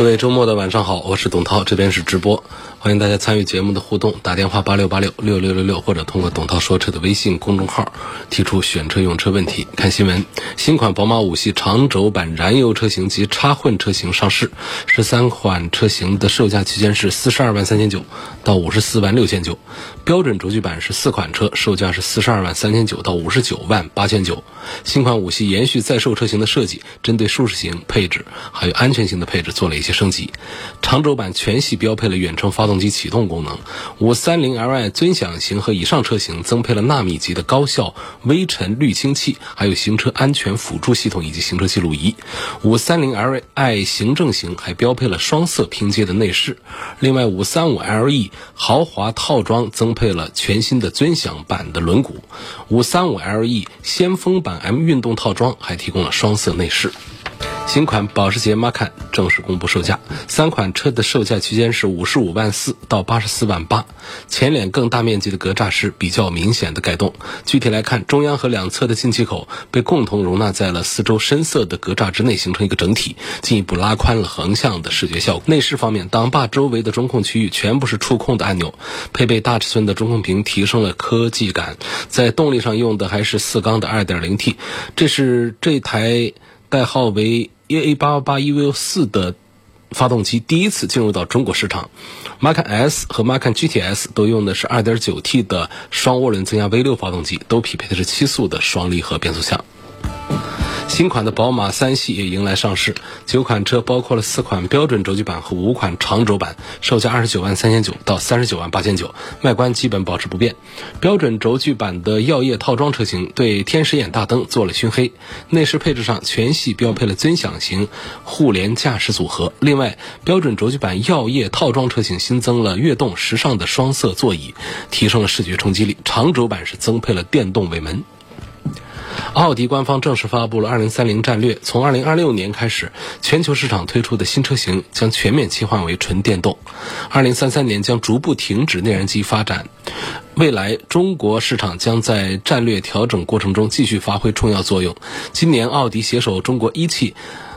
各位周末的晚上好，我是董涛，这边是直播，欢迎大家参与节目的互动，打电话八六八六六六六六，或者通过董涛说车的微信公众号提出选车用车问题。看新闻，新款宝马五系长轴版燃油车型及插混车型上市，十三款车型的售价区间是四十二万三千九到五十四万六千九，标准轴距版是四款车，售价是四十二万三千九到五十九万八千九。新款五系延续在售车型的设计，针对舒适型配置还有安全性的配置做了一些升级。长轴版全系标配了远程发动动机启动功能，五三零 Li 尊享型和以上车型增配了纳米级的高效微尘滤清器，还有行车安全辅助系统以及行车记录仪。五三零 Li 行政型还标配了双色拼接的内饰。另外，五三五 LE 豪华套装增配了全新的尊享版的轮毂。五三五 LE 先锋版 M 运动套装还提供了双色内饰。新款保时捷 Macan 正式公布售价，三款车的售价区间是五十五万四到八十四万八。前脸更大面积的格栅是比较明显的改动。具体来看，中央和两侧的进气口被共同容纳在了四周深色的格栅之内，形成一个整体，进一步拉宽了横向的视觉效果。内饰方面，挡把周围的中控区域全部是触控的按钮，配备大尺寸的中控屏，提升了科技感。在动力上用的还是四缸的 2.0T，这是这台代号为 EA888 EVO4 的发动机第一次进入到中国市场，Macan S 和 Macan GTS 都用的是 2.9T 的双涡轮增压 V6 发动机，都匹配的是七速的双离合变速箱。新款的宝马三系也迎来上市，九款车包括了四款标准轴距版和五款长轴版，售价二十九万三千九到三十九万八千九，外观基本保持不变。标准轴距版的耀夜套装车型对天使眼大灯做了熏黑，内饰配置上全系标配了尊享型互联驾驶组合。另外，标准轴距版耀夜套装车型新增了悦动时尚的双色座椅，提升了视觉冲击力。长轴版是增配了电动尾门。奥迪官方正式发布了2030战略，从2026年开始，全球市场推出的新车型将全面切换为纯电动。2033年将逐步停止内燃机发展，未来中国市场将在战略调整过程中继续发挥重要作用。今年，奥迪携手中国一汽。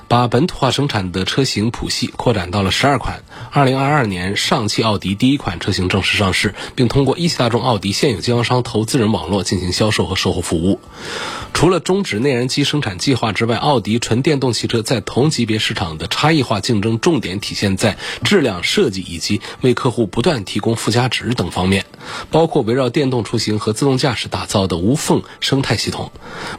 把本土化生产的车型谱系扩展到了十二款。二零二二年，上汽奥迪第一款车型正式上市，并通过一汽大众奥迪现有经销商投资人网络进行销售和售后服务。除了终止内燃机生产计划之外，奥迪纯电动汽车在同级别市场的差异化竞争，重点体现在质量、设计以及为客户不断提供附加值等方面，包括围绕电动出行和自动驾驶打造的无缝生态系统。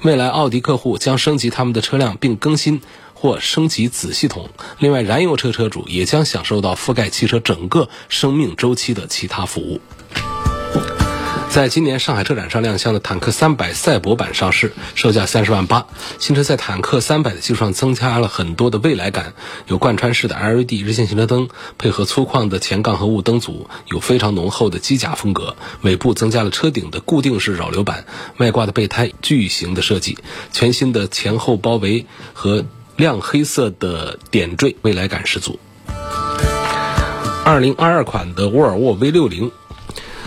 未来，奥迪客户将升级他们的车辆，并更新。或升级子系统。另外，燃油车车主也将享受到覆盖汽车整个生命周期的其他服务。在今年上海车展上亮相的坦克三百赛博版上市，售价三十万八。新车在坦克三百的基础上增加了很多的未来感，有贯穿式的 LED 日线行车灯，配合粗犷的前杠和雾灯组，有非常浓厚的机甲风格。尾部增加了车顶的固定式扰流板，外挂的备胎巨型的设计，全新的前后包围和。亮黑色的点缀，未来感十足。二零二二款的沃尔沃 V 六零，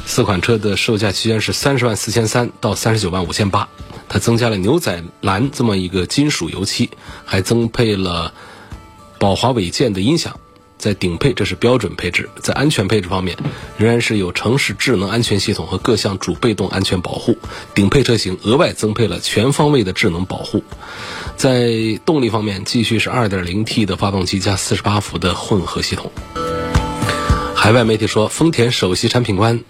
四款车的售价区间是三十万四千三到三十九万五千八。它增加了牛仔蓝这么一个金属油漆，还增配了宝华韦健的音响。在顶配，这是标准配置。在安全配置方面，仍然是有城市智能安全系统和各项主被动安全保护。顶配车型额外增配了全方位的智能保护。在动力方面，继续是 2.0T 的发动机加48伏的混合系统。海外媒体说，丰田首席产品官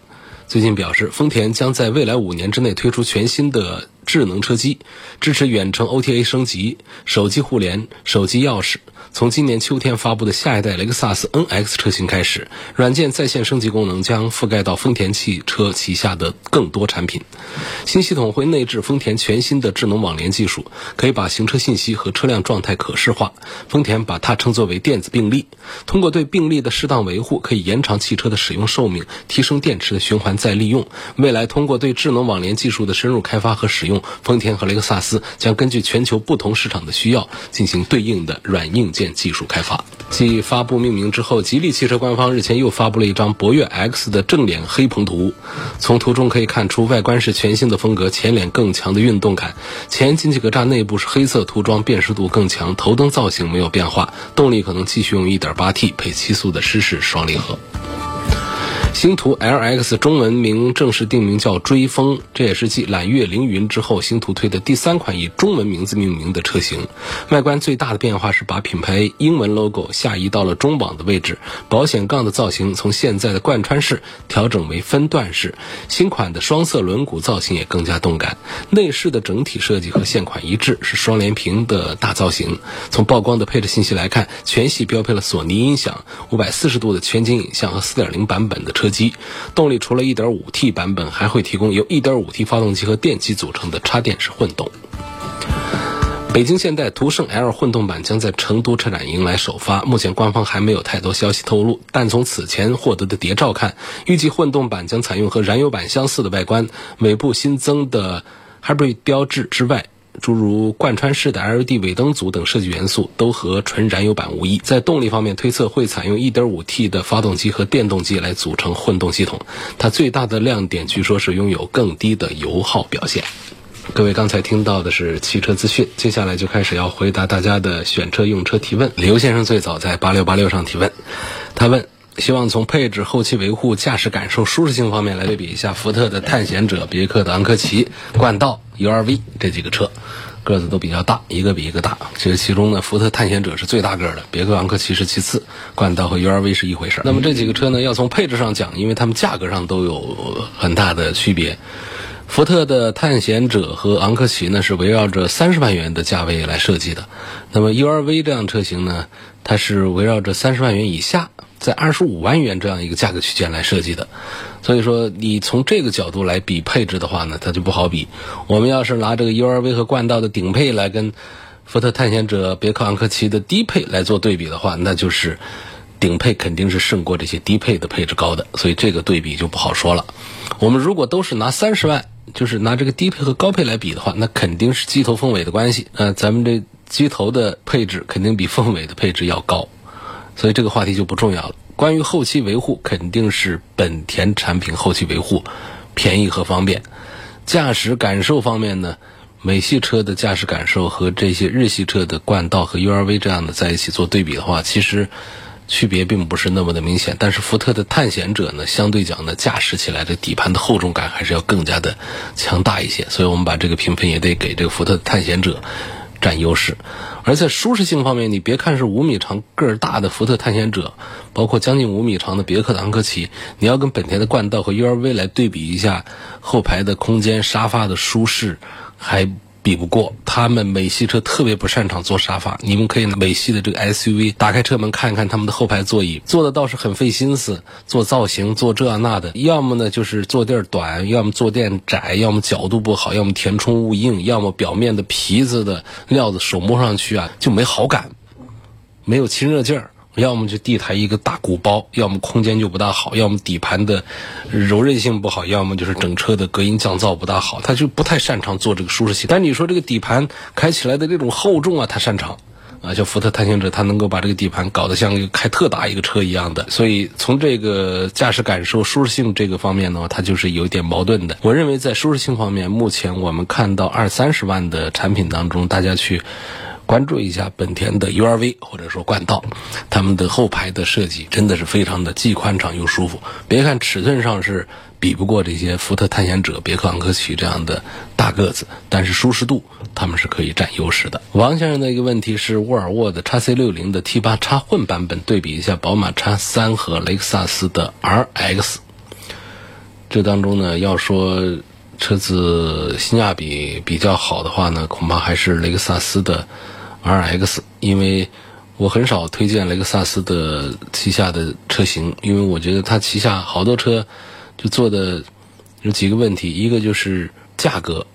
最近表示，丰田将在未来五年之内推出全新的。智能车机，支持远程 OTA 升级、手机互联、手机钥匙。从今年秋天发布的下一代雷克萨斯 NX 车型开始，软件在线升级功能将覆盖到丰田汽车旗下的更多产品。新系统会内置丰田全新的智能网联技术，可以把行车信息和车辆状态可视化。丰田把它称作为电子病历。通过对病历的适当维护，可以延长汽车的使用寿命，提升电池的循环再利用。未来通过对智能网联技术的深入开发和使用，丰田和雷克萨斯将根据全球不同市场的需要，进行对应的软硬件。技术开发。继发布命名之后，吉利汽车官方日前又发布了一张博越 X 的正脸黑棚图。从图中可以看出，外观是全新的风格，前脸更强的运动感。前进气格栅内部是黑色涂装，辨识度更强。头灯造型没有变化，动力可能继续用 1.8T 配七速的湿式双离合。星途 LX 中文名正式定名叫追风，这也是继揽月凌云之后，星途推的第三款以中文名字命名的车型。外观最大的变化是把品牌英文 logo 下移到了中网的位置，保险杠的造型从现在的贯穿式调整为分段式。新款的双色轮毂造型也更加动感。内饰的整体设计和现款一致，是双联屏的大造型。从曝光的配置信息来看，全系标配了索尼音响、五百四十度的全景影像和四点零版本的车。机动力除了 1.5T 版本，还会提供由 1.5T 发动机和电机组成的插电式混动。北京现代途胜 L 混动版将在成都车展迎来首发，目前官方还没有太多消息透露，但从此前获得的谍照看，预计混动版将采用和燃油版相似的外观，尾部新增的 Hybrid 标志之外。诸如贯穿式的 LED 尾灯组等设计元素都和纯燃油版无异。在动力方面，推测会采用 1.5T 的发动机和电动机来组成混动系统。它最大的亮点据说是拥有更低的油耗表现。各位刚才听到的是汽车资讯，接下来就开始要回答大家的选车用车提问。刘先生最早在八六八六上提问，他问。希望从配置、后期维护、驾驶感受、舒适性方面来对比一下福特的探险者、别克的昂科旗、冠道、URV 这几个车，个子都比较大，一个比一个大。这个其中呢，福特探险者是最大个的，别克昂科旗是其次，冠道和 URV 是一回事。那么这几个车呢，要从配置上讲，因为它们价格上都有很大的区别。福特的探险者和昂科旗呢，是围绕着三十万元的价位来设计的。那么 URV 这样车型呢，它是围绕着三十万元以下。在二十五万元这样一个价格区间来设计的，所以说你从这个角度来比配置的话呢，它就不好比。我们要是拿这个 URV 和冠道的顶配来跟福特探险者、别克昂科旗的低配来做对比的话，那就是顶配肯定是胜过这些低配的配置高的，所以这个对比就不好说了。我们如果都是拿三十万，就是拿这个低配和高配来比的话，那肯定是机头凤尾的关系。呃，咱们这机头的配置肯定比凤尾的配置要高。所以这个话题就不重要了。关于后期维护，肯定是本田产品后期维护便宜和方便。驾驶感受方面呢，美系车的驾驶感受和这些日系车的冠道和 URV 这样的在一起做对比的话，其实区别并不是那么的明显。但是福特的探险者呢，相对讲呢，驾驶起来的底盘的厚重感还是要更加的强大一些。所以我们把这个评分也得给这个福特的探险者。占优势，而在舒适性方面，你别看是五米长个儿大的福特探险者，包括将近五米长的别克昂科旗，你要跟本田的冠道和 URV 来对比一下，后排的空间、沙发的舒适，还。比不过他们美系车特别不擅长坐沙发，你们可以美系的这个 SUV 打开车门看一看他们的后排座椅，坐的倒是很费心思，做造型做这那的，要么呢就是坐垫短，要么坐垫窄，要么角度不好，要么填充物硬，要么表面的皮子的料子手摸上去啊就没好感，没有亲热劲儿。要么就地台一个大鼓包，要么空间就不大好，要么底盘的柔韧性不好，要么就是整车的隔音降噪不大好，他就不太擅长做这个舒适性。但你说这个底盘开起来的这种厚重啊，他擅长啊，像福特探险者，他能够把这个底盘搞得像一个开特大一个车一样的。所以从这个驾驶感受、舒适性这个方面呢，它就是有一点矛盾的。我认为在舒适性方面，目前我们看到二三十万的产品当中，大家去。关注一下本田的 URV 或者说冠道，他们的后排的设计真的是非常的既宽敞又舒服。别看尺寸上是比不过这些福特探险者、别克昂科旗这样的大个子，但是舒适度他们是可以占优势的。王先生的一个问题是沃尔沃的 x C 六零的 T 八插混版本对比一下宝马 x 三和雷克萨斯的 RX，这当中呢要说。车子性价比比较好的话呢，恐怕还是雷克萨斯的 RX，因为我很少推荐雷克萨斯的旗下的车型，因为我觉得它旗下好多车就做的有几个问题，一个就是价格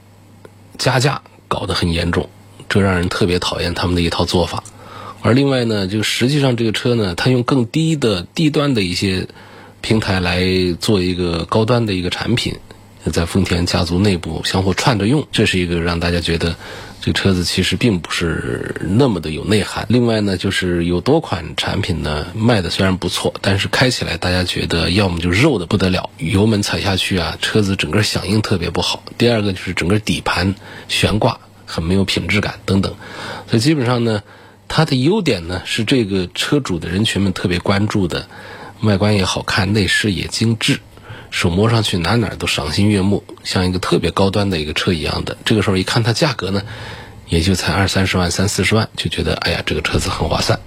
加价搞得很严重，这让人特别讨厌他们的一套做法。而另外呢，就实际上这个车呢，它用更低的低端的一些平台来做一个高端的一个产品，在丰田家族内部相互串着用，这是一个让大家觉得这个车子其实并不是那么的有内涵。另外呢，就是有多款产品呢卖的虽然不错，但是开起来大家觉得要么就肉的不得了，油门踩下去啊，车子整个响应特别不好；第二个就是整个底盘悬挂很没有品质感等等，所以基本上呢。它的优点呢是这个车主的人群们特别关注的，外观也好看，内饰也精致，手摸上去哪哪都赏心悦目，像一个特别高端的一个车一样的。这个时候一看它价格呢，也就才二三十万、三四十万，就觉得哎呀，这个车子很划算，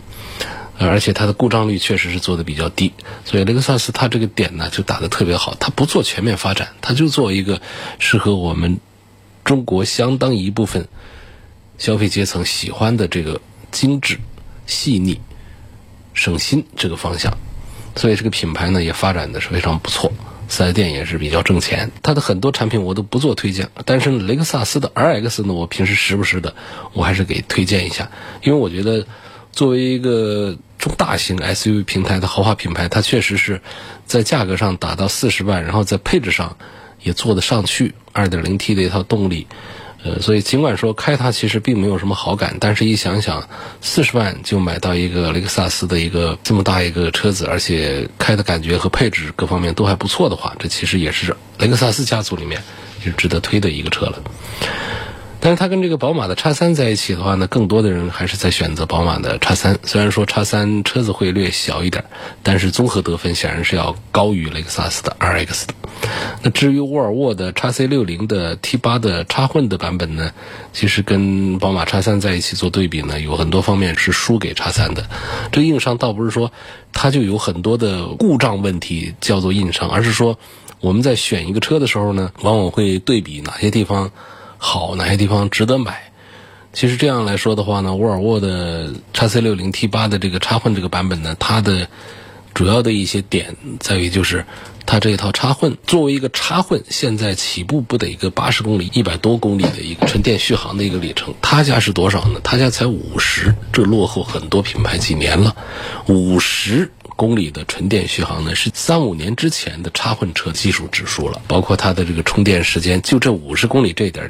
而且它的故障率确实是做的比较低，所以雷克萨斯它这个点呢就打得特别好，它不做全面发展，它就做一个适合我们中国相当一部分消费阶层喜欢的这个。精致、细腻、省心这个方向，所以这个品牌呢也发展的是非常不错。四 S 店也是比较挣钱。它的很多产品我都不做推荐，但是雷克萨斯的 RX 呢，我平时时不时的我还是给推荐一下，因为我觉得作为一个中大型 SUV 平台的豪华品牌，它确实是在价格上打到四十万，然后在配置上也做得上去。二点零 T 的一套动力。呃，所以尽管说开它其实并没有什么好感，但是一想想，四十万就买到一个雷克萨斯的一个这么大一个车子，而且开的感觉和配置各方面都还不错的话，这其实也是雷克萨斯家族里面就值得推的一个车了。但是它跟这个宝马的叉三在一起的话呢，更多的人还是在选择宝马的叉三。虽然说叉三车子会略小一点，但是综合得分显然是要高于雷克萨斯的 RX 的。那至于沃尔沃的叉 C 六零的 T 八的插混的版本呢，其实跟宝马叉三在一起做对比呢，有很多方面是输给叉三的。这硬伤倒不是说它就有很多的故障问题叫做硬伤，而是说我们在选一个车的时候呢，往往会对比哪些地方。好，哪些地方值得买？其实这样来说的话呢，沃尔沃的叉 C 六零 T 八的这个插混这个版本呢，它的主要的一些点在于就是，它这一套插混作为一个插混，现在起步不得一个八十公里、一百多公里的一个纯电续航的一个里程，他家是多少呢？他家才五十，这落后很多品牌几年了，五十。公里的纯电续航呢，是三五年之前的插混车技术指数了。包括它的这个充电时间，就这五十公里这点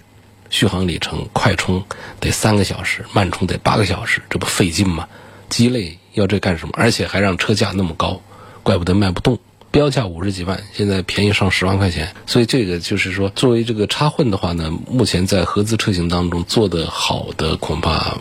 续航里程，快充得三个小时，慢充得八个小时，这不费劲吗？鸡肋要这干什么？而且还让车价那么高，怪不得卖不动。标价五十几万，现在便宜上十万块钱。所以这个就是说，作为这个插混的话呢，目前在合资车型当中做的好的，恐怕。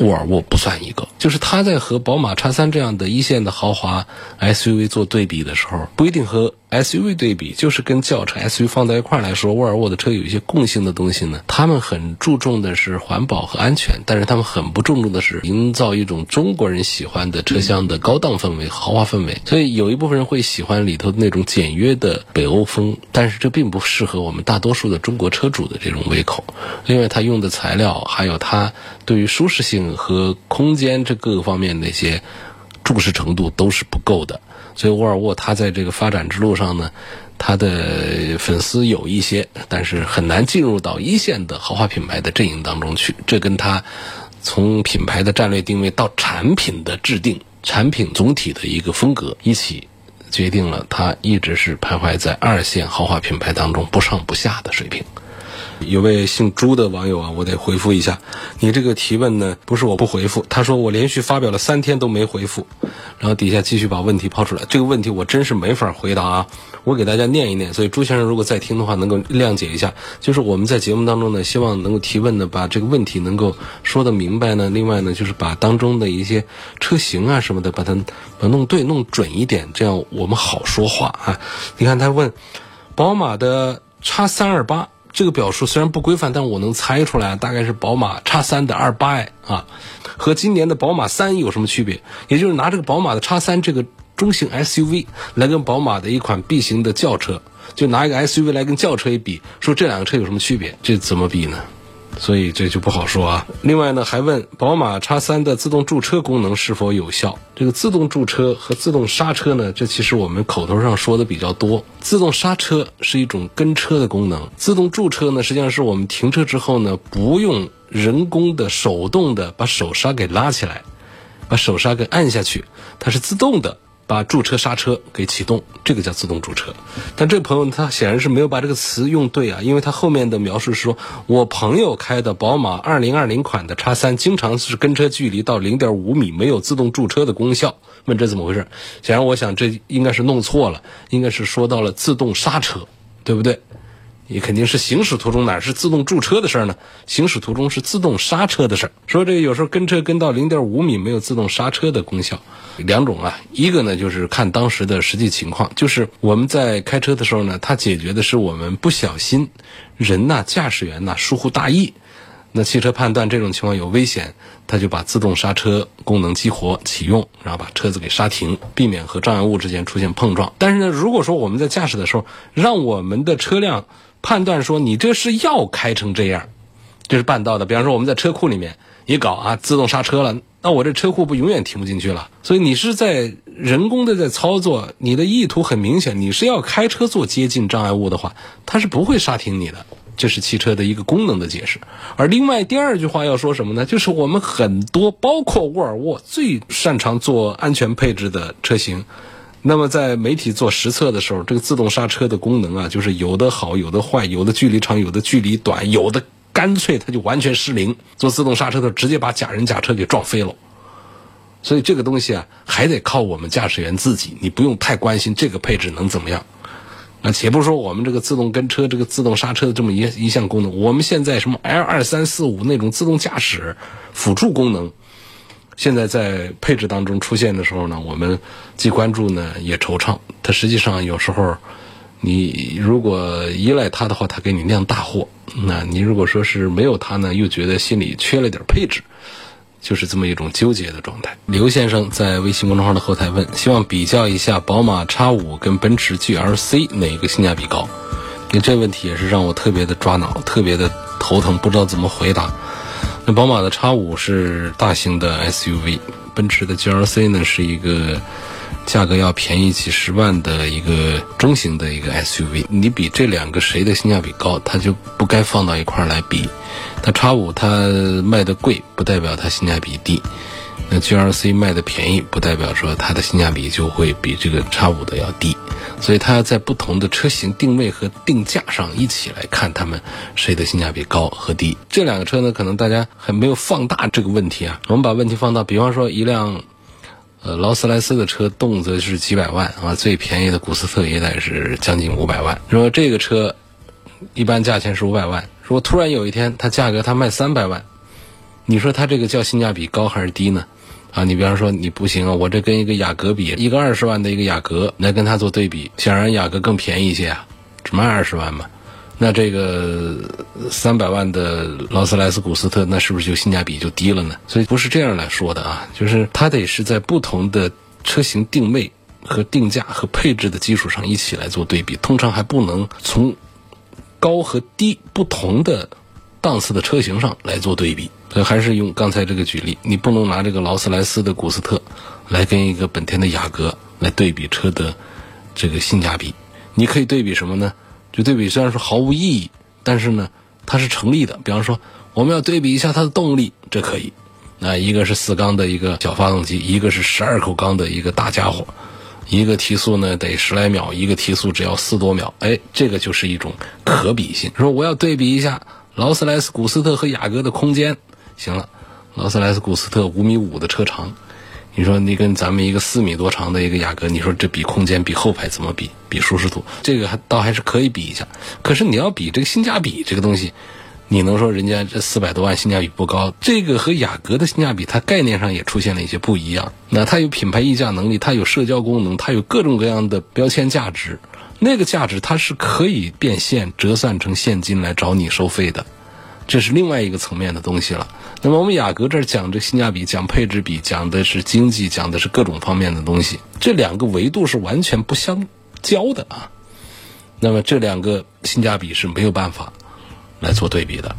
沃尔沃不算一个，就是它在和宝马叉三这样的一线的豪华 SUV 做对比的时候，不一定和。SUV 对比就是跟轿车 SUV 放在一块来说，沃尔沃的车有一些共性的东西呢。他们很注重的是环保和安全，但是他们很不注重的是营造一种中国人喜欢的车厢的高档氛围、豪华氛围。所以有一部分人会喜欢里头那种简约的北欧风，但是这并不适合我们大多数的中国车主的这种胃口，另外它用的材料还有它对于舒适性和空间这各个方面那些重视程度都是不够的。所以沃尔沃它在这个发展之路上呢，它的粉丝有一些，但是很难进入到一线的豪华品牌的阵营当中去。这跟它从品牌的战略定位到产品的制定、产品总体的一个风格一起，决定了它一直是徘徊在二线豪华品牌当中不上不下的水平。有位姓朱的网友啊，我得回复一下，你这个提问呢，不是我不回复，他说我连续发表了三天都没回复，然后底下继续把问题抛出来，这个问题我真是没法回答啊，我给大家念一念，所以朱先生如果在听的话，能够谅解一下，就是我们在节目当中呢，希望能够提问的，把这个问题能够说得明白呢，另外呢，就是把当中的一些车型啊什么的，把它把弄对弄准一点，这样我们好说话啊。你看他问，宝马的叉三二八。这个表述虽然不规范，但我能猜出来，大概是宝马叉三的二八 i 啊，和今年的宝马三有什么区别？也就是拿这个宝马的叉三这个中型 SUV 来跟宝马的一款 B 型的轿车就拿一个 SUV 来跟轿车一比，说这两个车有什么区别？这怎么比呢？所以这就不好说啊。另外呢，还问宝马 X3 的自动驻车功能是否有效？这个自动驻车和自动刹车呢，这其实我们口头上说的比较多。自动刹车是一种跟车的功能，自动驻车呢，实际上是我们停车之后呢，不用人工的手动的把手刹给拉起来，把手刹给按下去，它是自动的。把驻车刹车给启动，这个叫自动驻车。但这个朋友他显然是没有把这个词用对啊，因为他后面的描述是说，我朋友开的宝马二零二零款的叉三，经常是跟车距离到零点五米，没有自动驻车的功效。问这怎么回事？显然我想这应该是弄错了，应该是说到了自动刹车，对不对？你肯定是行驶途中哪是自动驻车的事儿呢？行驶途中是自动刹车的事儿。说这个有时候跟车跟到零点五米没有自动刹车的功效，两种啊，一个呢就是看当时的实际情况，就是我们在开车的时候呢，它解决的是我们不小心，人呐驾驶员呐疏忽大意，那汽车判断这种情况有危险，它就把自动刹车功能激活启用，然后把车子给刹停，避免和障碍物之间出现碰撞。但是呢，如果说我们在驾驶的时候，让我们的车辆判断说你这是要开成这样，这是办到的。比方说我们在车库里面一搞啊，自动刹车了，那我这车库不永远停不进去了。所以你是在人工的在操作，你的意图很明显，你是要开车做接近障碍物的话，它是不会刹停你的。这是汽车的一个功能的解释。而另外第二句话要说什么呢？就是我们很多包括沃尔沃最擅长做安全配置的车型。那么在媒体做实测的时候，这个自动刹车的功能啊，就是有的好，有的坏，有的距离长，有的距离短，有的干脆它就完全失灵。做自动刹车的直接把假人假车给撞飞了。所以这个东西啊，还得靠我们驾驶员自己，你不用太关心这个配置能怎么样。那且不说我们这个自动跟车、这个自动刹车的这么一一项功能，我们现在什么 L 二三四五那种自动驾驶辅助功能。现在在配置当中出现的时候呢，我们既关注呢也惆怅。它实际上有时候，你如果依赖它的话，它给你酿大祸；那你如果说是没有它呢，又觉得心里缺了点配置，就是这么一种纠结的状态。刘先生在微信公众号的后台问，希望比较一下宝马 X 五跟奔驰 GLC 哪个性价比高？你这问题也是让我特别的抓脑，特别的头疼，不知道怎么回答。那宝马的 X 五是大型的 SUV，奔驰的 GLC 呢是一个价格要便宜几十万的一个中型的一个 SUV。你比这两个谁的性价比高，它就不该放到一块儿来比。它 X 五它卖的贵，不代表它性价比低。那 GLC 卖的便宜，不代表说它的性价比就会比这个 X 五的要低。所以它要在不同的车型定位和定价上一起来看，它们谁的性价比高和低。这两个车呢，可能大家还没有放大这个问题啊。我们把问题放大，比方说一辆呃劳斯莱斯的车，动辄是几百万啊，最便宜的古斯特也得是将近五百万。如果这个车一般价钱是五百万，如果突然有一天它价格它卖三百万，你说它这个叫性价比高还是低呢？啊，你比方说你不行啊，我这跟一个雅阁比，一个二十万的一个雅阁来跟它做对比，显然雅阁更便宜一些啊，只卖二十万嘛。那这个三百万的劳斯莱斯古斯特，那是不是就性价比就低了呢？所以不是这样来说的啊，就是它得是在不同的车型定位和定价和配置的基础上一起来做对比，通常还不能从高和低不同的档次的车型上来做对比。所以还是用刚才这个举例，你不能拿这个劳斯莱斯的古斯特来跟一个本田的雅阁来对比车的这个性价比。你可以对比什么呢？就对比虽然说毫无意义，但是呢它是成立的。比方说我们要对比一下它的动力，这可以。那一个是四缸的一个小发动机，一个是十二口缸的一个大家伙，一个提速呢得十来秒，一个提速只要四多秒。哎，这个就是一种可比性。说我要对比一下劳斯莱斯古斯特和雅阁的空间。行了，劳斯莱斯古斯特五米五的车长，你说你跟咱们一个四米多长的一个雅阁，你说这比空间比后排怎么比？比舒适度，这个还倒还是可以比一下。可是你要比这个性价比这个东西，你能说人家这四百多万性价比不高？这个和雅阁的性价比，它概念上也出现了一些不一样。那它有品牌溢价能力，它有社交功能，它有各种各样的标签价值，那个价值它是可以变现折算成现金来找你收费的。这是另外一个层面的东西了。那么我们雅阁这儿讲这性价比、讲配置比、讲的是经济、讲的是各种方面的东西，这两个维度是完全不相交的啊。那么这两个性价比是没有办法来做对比的。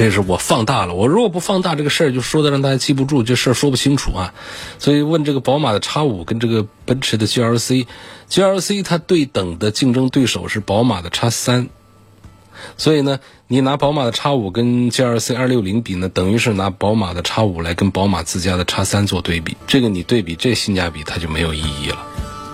这是我放大了，我如果不放大这个事儿，就说的让大家记不住，这事儿说不清楚啊。所以问这个宝马的 X 五跟这个奔驰的 GLC，GLC 它对等的竞争对手是宝马的 X 三，所以呢，你拿宝马的 X 五跟 GLC 二六零比呢，等于是拿宝马的 X 五来跟宝马自家的 X 三做对比，这个你对比这性价比它就没有意义了。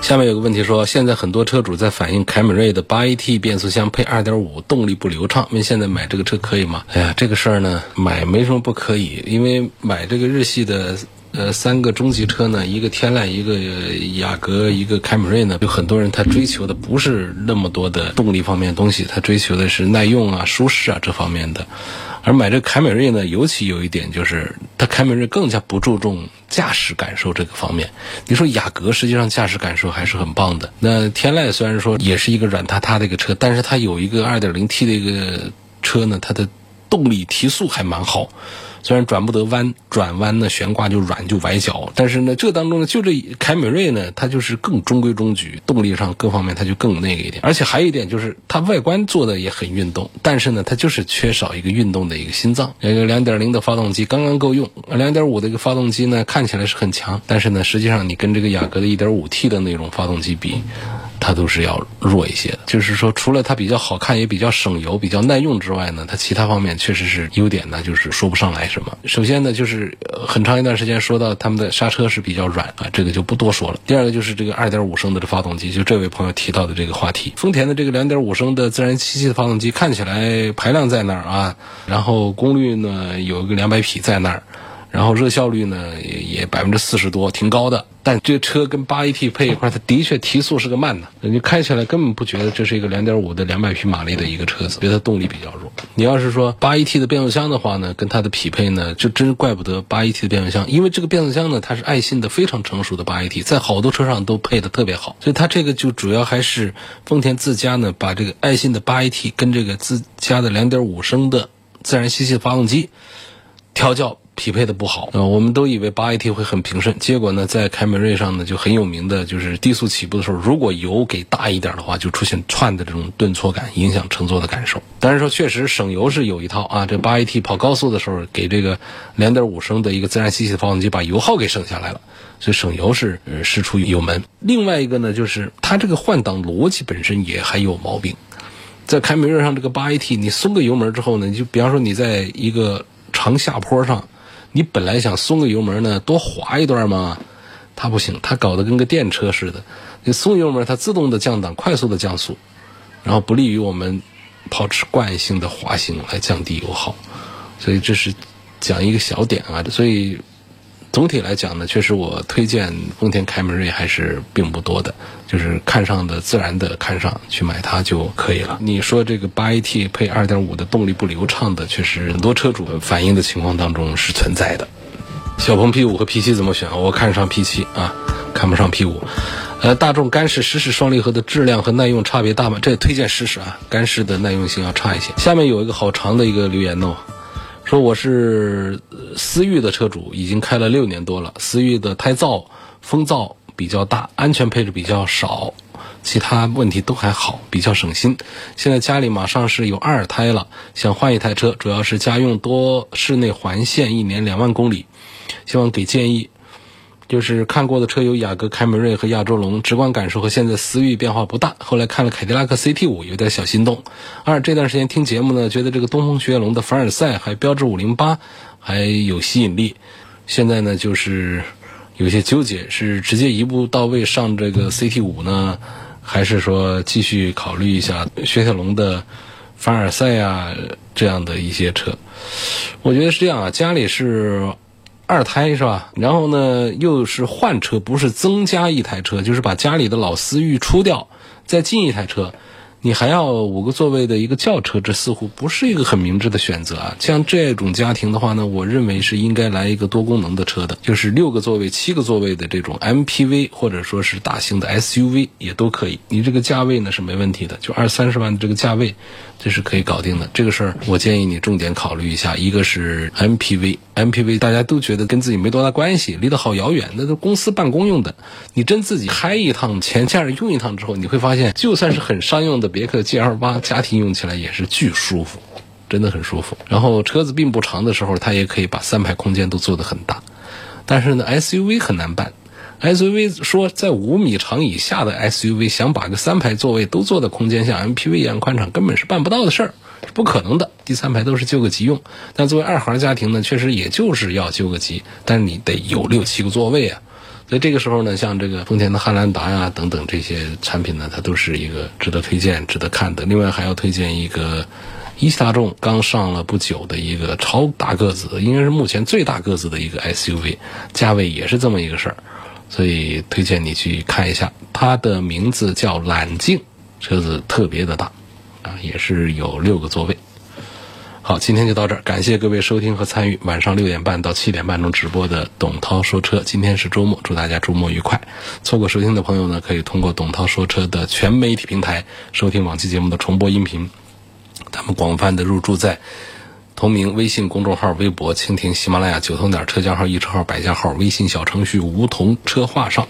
下面有个问题说，现在很多车主在反映凯美瑞的八 AT 变速箱配二点五动力不流畅，问现在买这个车可以吗？哎呀，这个事儿呢，买没什么不可以，因为买这个日系的呃三个中级车呢，一个天籁，一个雅阁，一个凯美瑞呢，有很多人他追求的不是那么多的动力方面的东西，他追求的是耐用啊、舒适啊这方面的。而买这凯美瑞呢，尤其有一点就是，它凯美瑞更加不注重驾驶感受这个方面。你说雅阁实际上驾驶感受还是很棒的。那天籁虽然说也是一个软塌塌的一个车，但是它有一个 2.0T 的一个车呢，它的动力提速还蛮好。虽然转不得弯，转弯呢悬挂就软就崴脚，但是呢这当中呢就这凯美瑞呢它就是更中规中矩，动力上各方面它就更那个一点，而且还有一点就是它外观做的也很运动，但是呢它就是缺少一个运动的一个心脏。那个两点零的发动机刚刚够用，两点五的一个发动机呢看起来是很强，但是呢实际上你跟这个雅阁的一点五 T 的那种发动机比。它都是要弱一些的，就是说，除了它比较好看，也比较省油、比较耐用之外呢，它其他方面确实是优点呢，就是说不上来什么。首先呢，就是很长一段时间说到他们的刹车是比较软啊，这个就不多说了。第二个就是这个2.5升的这发动机，就这位朋友提到的这个话题，丰田的这个2.5升的自然吸气的发动机看起来排量在那儿啊，然后功率呢有一个200匹在那儿。然后热效率呢也也百分之四十多，挺高的。但这车跟八 AT 配一块，它的确提速是个慢的，你开起来根本不觉得这是一个两点五的两百匹马力的一个车子，觉得动力比较弱。你要是说八 AT 的变速箱的话呢，跟它的匹配呢，就真怪不得八 AT 的变速箱，因为这个变速箱呢，它是爱信的非常成熟的八 AT，在好多车上都配的特别好，所以它这个就主要还是丰田自家呢，把这个爱信的八 AT 跟这个自家的两点五升的自然吸气发动机调教。匹配的不好啊，我们都以为八 AT 会很平顺，结果呢，在凯美瑞上呢就很有名的就是低速起步的时候，如果油给大一点的话，就出现窜的这种顿挫感，影响乘坐的感受。但是说确实省油是有一套啊，这八 AT 跑高速的时候，给这个两点五升的一个自然吸气的发动机把油耗给省下来了，所以省油是师出有门。另外一个呢，就是它这个换挡逻辑本身也还有毛病，在凯美瑞上这个八 AT，你松个油门之后呢，你就比方说你在一个长下坡上。你本来想松个油门呢，多滑一段嘛，它不行，它搞得跟个电车似的。你松油门，它自动的降档，快速的降速，然后不利于我们保持惯性的滑行来降低油耗。所以这是讲一个小点啊，所以。总体来讲呢，确实我推荐丰田凯美瑞还是并不多的，就是看上的自然的看上去买它就可以了。你说这个八 AT 配二点五的动力不流畅的，确实很多车主反映的情况当中是存在的。小鹏 P 五和 P 七怎么选？我看上 P 七啊，看不上 P 五。呃，大众干式湿式双离合的质量和耐用差别大吗？这推荐试试啊，干式的耐用性要差一些。下面有一个好长的一个留言哦。说我是思域的车主，已经开了六年多了。思域的胎噪、风噪比较大，安全配置比较少，其他问题都还好，比较省心。现在家里马上是有二胎了，想换一台车，主要是家用多，室内环线，一年两万公里，希望给建议。就是看过的车有雅阁、凯美瑞和亚洲龙，直观感受和现在思域变化不大。后来看了凯迪拉克 CT 五，有点小心动。二这段时间听节目呢，觉得这个东风雪铁龙的凡尔赛还标致五零八还有吸引力。现在呢，就是有些纠结，是直接一步到位上这个 CT 五呢，还是说继续考虑一下雪铁龙的凡尔赛呀这样的一些车？我觉得是这样啊，家里是。二胎是吧？然后呢，又是换车，不是增加一台车，就是把家里的老思域出掉，再进一台车。你还要五个座位的一个轿车，这似乎不是一个很明智的选择啊。像这种家庭的话呢，我认为是应该来一个多功能的车的，就是六个座位、七个座位的这种 MPV 或者说是大型的 SUV 也都可以。你这个价位呢是没问题的，就二三十万的这个价位，这是可以搞定的。这个事儿我建议你重点考虑一下，一个是 MPV，MPV 大家都觉得跟自己没多大关系，离得好遥远，那都公司办公用的。你真自己开一趟，前家人用一趟之后，你会发现，就算是很商用的别克 GL 八，家庭用起来也是巨舒服，真的很舒服。然后车子并不长的时候，它也可以把三排空间都做得很大。但是呢，SUV 很难办。SUV 说，在五米长以下的 SUV，想把个三排座位都做的空间像 MPV 一样宽敞，根本是办不到的事儿，是不可能的。第三排都是救个急用。但作为二孩家庭呢，确实也就是要救个急，但是你得有六七个座位啊。所以这个时候呢，像这个丰田的汉兰达呀等等这些产品呢，它都是一个值得推荐、值得看的。另外还要推荐一个一汽大众刚上了不久的一个超大个子，应该是目前最大个子的一个 SUV，价位也是这么一个事儿，所以推荐你去看一下。它的名字叫揽境，车子特别的大，啊，也是有六个座位。好，今天就到这儿，感谢各位收听和参与晚上六点半到七点半钟直播的董涛说车。今天是周末，祝大家周末愉快。错过收听的朋友呢，可以通过董涛说车的全媒体平台收听往期节目的重播音频。他们广泛的入驻在同名微信公众号、微博、蜻蜓、喜马拉雅、九头鸟车架号、易车号、百家号、微信小程序梧桐车话上。